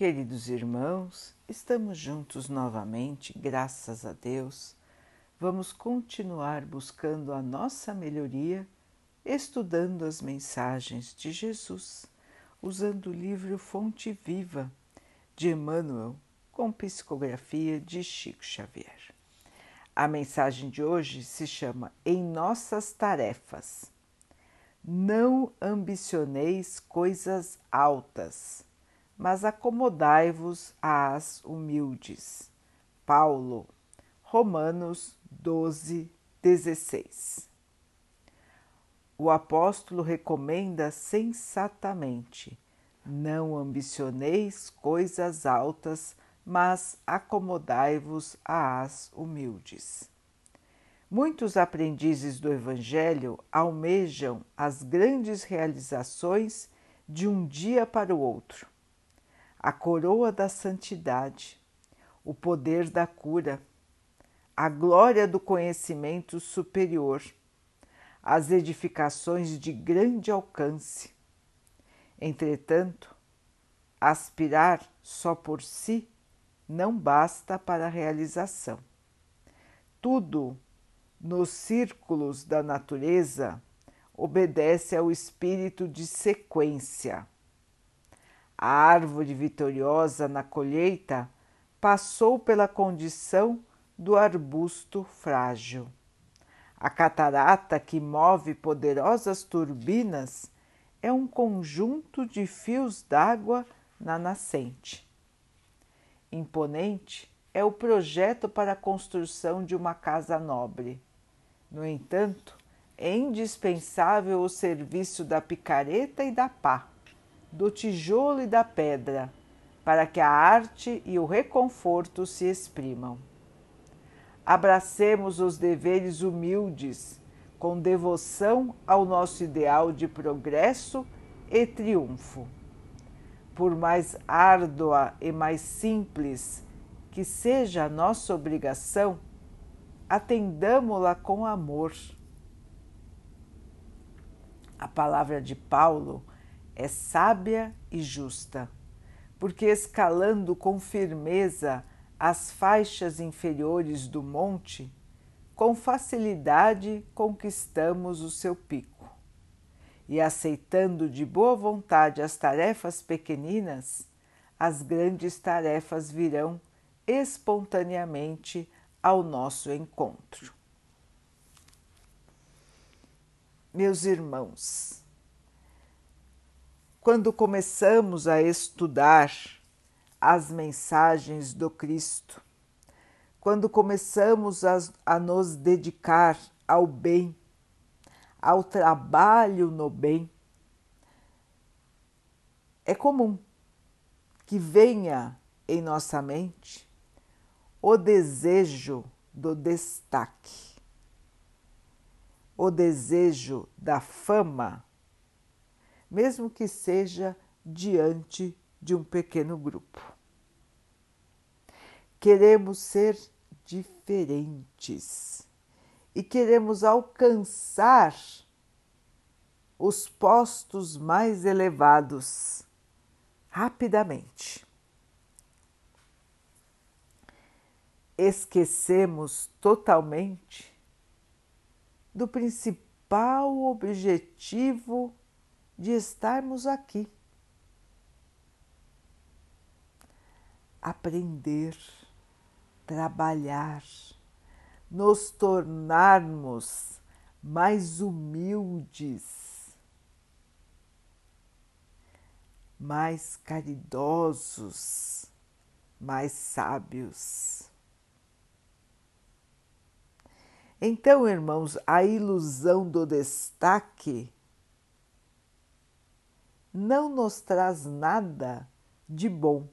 Queridos irmãos, estamos juntos novamente, graças a Deus. Vamos continuar buscando a nossa melhoria, estudando as mensagens de Jesus, usando o livro Fonte Viva de Emmanuel, com psicografia de Chico Xavier. A mensagem de hoje se chama Em Nossas Tarefas. Não ambicioneis coisas altas mas acomodai-vos às humildes. Paulo, Romanos 12, 16. O apóstolo recomenda sensatamente: não ambicioneis coisas altas, mas acomodai-vos às humildes. Muitos aprendizes do Evangelho almejam as grandes realizações de um dia para o outro a coroa da santidade, o poder da cura, a glória do conhecimento superior, as edificações de grande alcance. Entretanto, aspirar só por si não basta para a realização. Tudo nos círculos da natureza obedece ao espírito de sequência a árvore vitoriosa na colheita passou pela condição do arbusto frágil. A catarata que move poderosas turbinas é um conjunto de fios d'água na nascente. Imponente é o projeto para a construção de uma casa nobre. No entanto, é indispensável o serviço da picareta e da pá do tijolo e da pedra, para que a arte e o reconforto se exprimam. Abracemos os deveres humildes, com devoção ao nosso ideal de progresso e triunfo. Por mais árdua e mais simples que seja a nossa obrigação, atendamo-la com amor. A palavra de Paulo é sábia e justa, porque escalando com firmeza as faixas inferiores do monte, com facilidade conquistamos o seu pico. E aceitando de boa vontade as tarefas pequeninas, as grandes tarefas virão espontaneamente ao nosso encontro. Meus irmãos, quando começamos a estudar as mensagens do Cristo, quando começamos a, a, nos dedicar ao bem, ao trabalho no bem, é comum que venha em nossa mente o desejo do destaque, o desejo da fama mesmo que seja diante de um pequeno grupo. Queremos ser diferentes e queremos alcançar os postos mais elevados rapidamente. Esquecemos totalmente do principal objetivo de estarmos aqui. Aprender, trabalhar, nos tornarmos mais humildes, mais caridosos, mais sábios. Então, irmãos, a ilusão do destaque não nos traz nada de bom,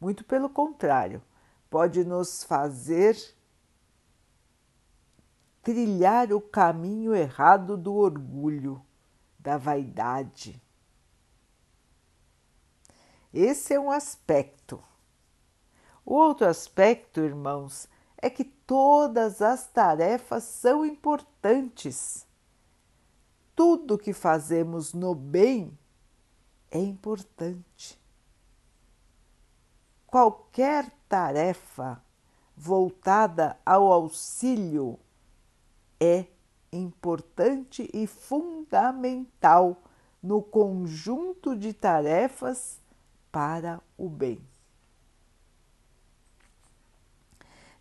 muito pelo contrário, pode nos fazer trilhar o caminho errado do orgulho, da vaidade. Esse é um aspecto. O outro aspecto, irmãos, é que todas as tarefas são importantes. Tudo que fazemos no bem é importante. qualquer tarefa voltada ao auxílio é importante e fundamental no conjunto de tarefas para o bem.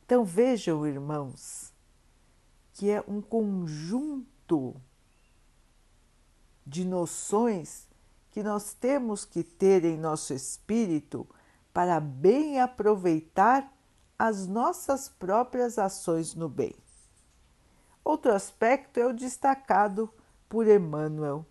Então vejam, irmãos, que é um conjunto de noções que nós temos que ter em nosso espírito para bem aproveitar as nossas próprias ações no bem. Outro aspecto é o destacado por Emmanuel.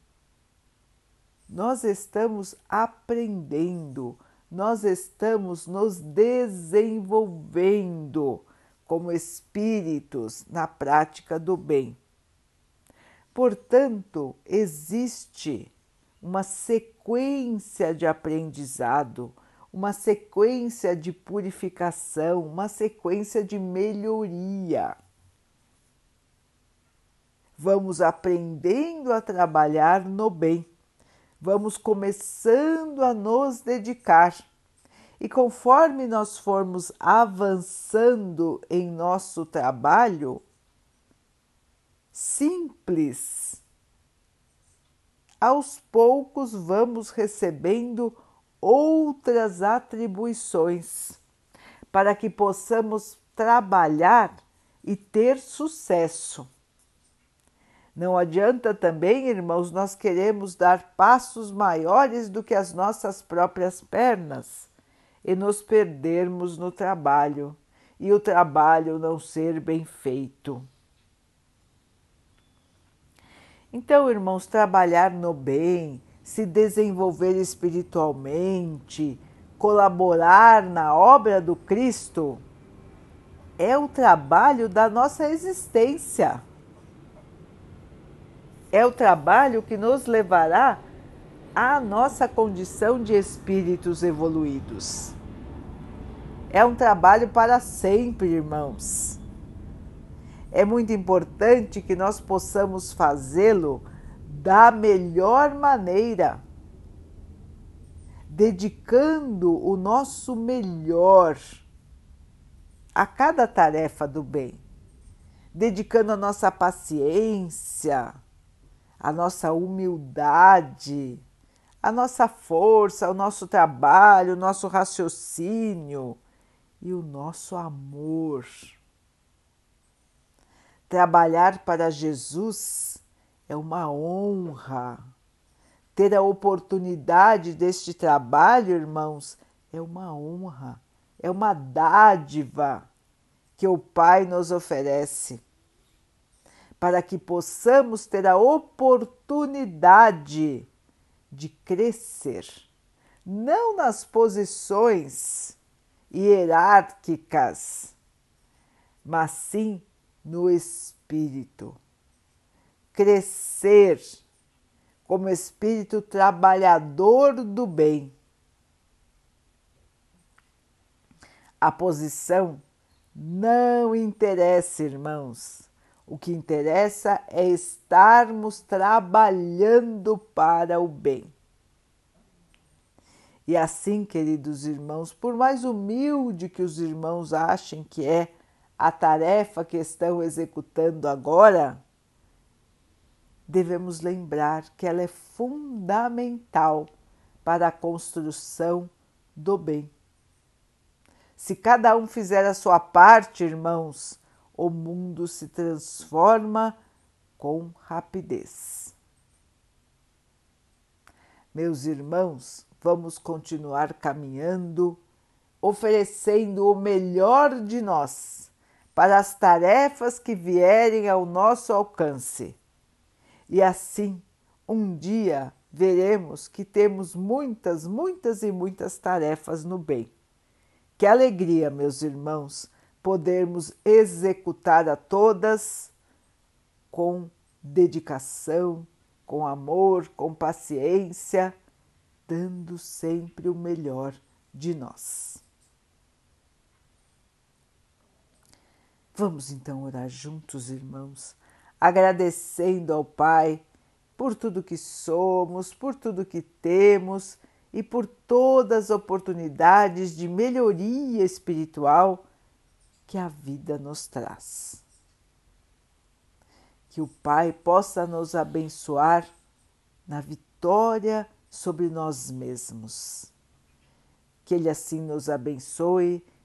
Nós estamos aprendendo, nós estamos nos desenvolvendo como espíritos na prática do bem. Portanto, existe uma sequência de aprendizado, uma sequência de purificação, uma sequência de melhoria. Vamos aprendendo a trabalhar no bem, vamos começando a nos dedicar. E conforme nós formos avançando em nosso trabalho, simples, aos poucos vamos recebendo outras atribuições para que possamos trabalhar e ter sucesso. Não adianta também, irmãos, nós queremos dar passos maiores do que as nossas próprias pernas e nos perdermos no trabalho e o trabalho não ser bem feito. Então, irmãos, trabalhar no bem, se desenvolver espiritualmente, colaborar na obra do Cristo, é o trabalho da nossa existência. É o trabalho que nos levará à nossa condição de espíritos evoluídos. É um trabalho para sempre, irmãos. É muito importante que nós possamos fazê-lo da melhor maneira, dedicando o nosso melhor a cada tarefa do bem, dedicando a nossa paciência, a nossa humildade, a nossa força, o nosso trabalho, o nosso raciocínio e o nosso amor. Trabalhar para Jesus é uma honra. Ter a oportunidade deste trabalho, irmãos, é uma honra, é uma dádiva que o Pai nos oferece para que possamos ter a oportunidade de crescer, não nas posições hierárquicas, mas sim no espírito crescer como espírito trabalhador do bem. A posição não interessa, irmãos. O que interessa é estarmos trabalhando para o bem. E assim, queridos irmãos, por mais humilde que os irmãos achem que é a tarefa que estão executando agora, devemos lembrar que ela é fundamental para a construção do bem. Se cada um fizer a sua parte, irmãos, o mundo se transforma com rapidez. Meus irmãos, vamos continuar caminhando, oferecendo o melhor de nós para as tarefas que vierem ao nosso alcance e assim, um dia veremos que temos muitas, muitas e muitas tarefas no bem. Que alegria, meus irmãos, podermos executar a todas com dedicação, com amor, com paciência, dando sempre o melhor de nós. Vamos então orar juntos, irmãos agradecendo ao Pai por tudo que somos, por tudo que temos e por todas as oportunidades de melhoria espiritual que a vida nos traz. Que o Pai possa nos abençoar na vitória sobre nós mesmos. Que Ele assim nos abençoe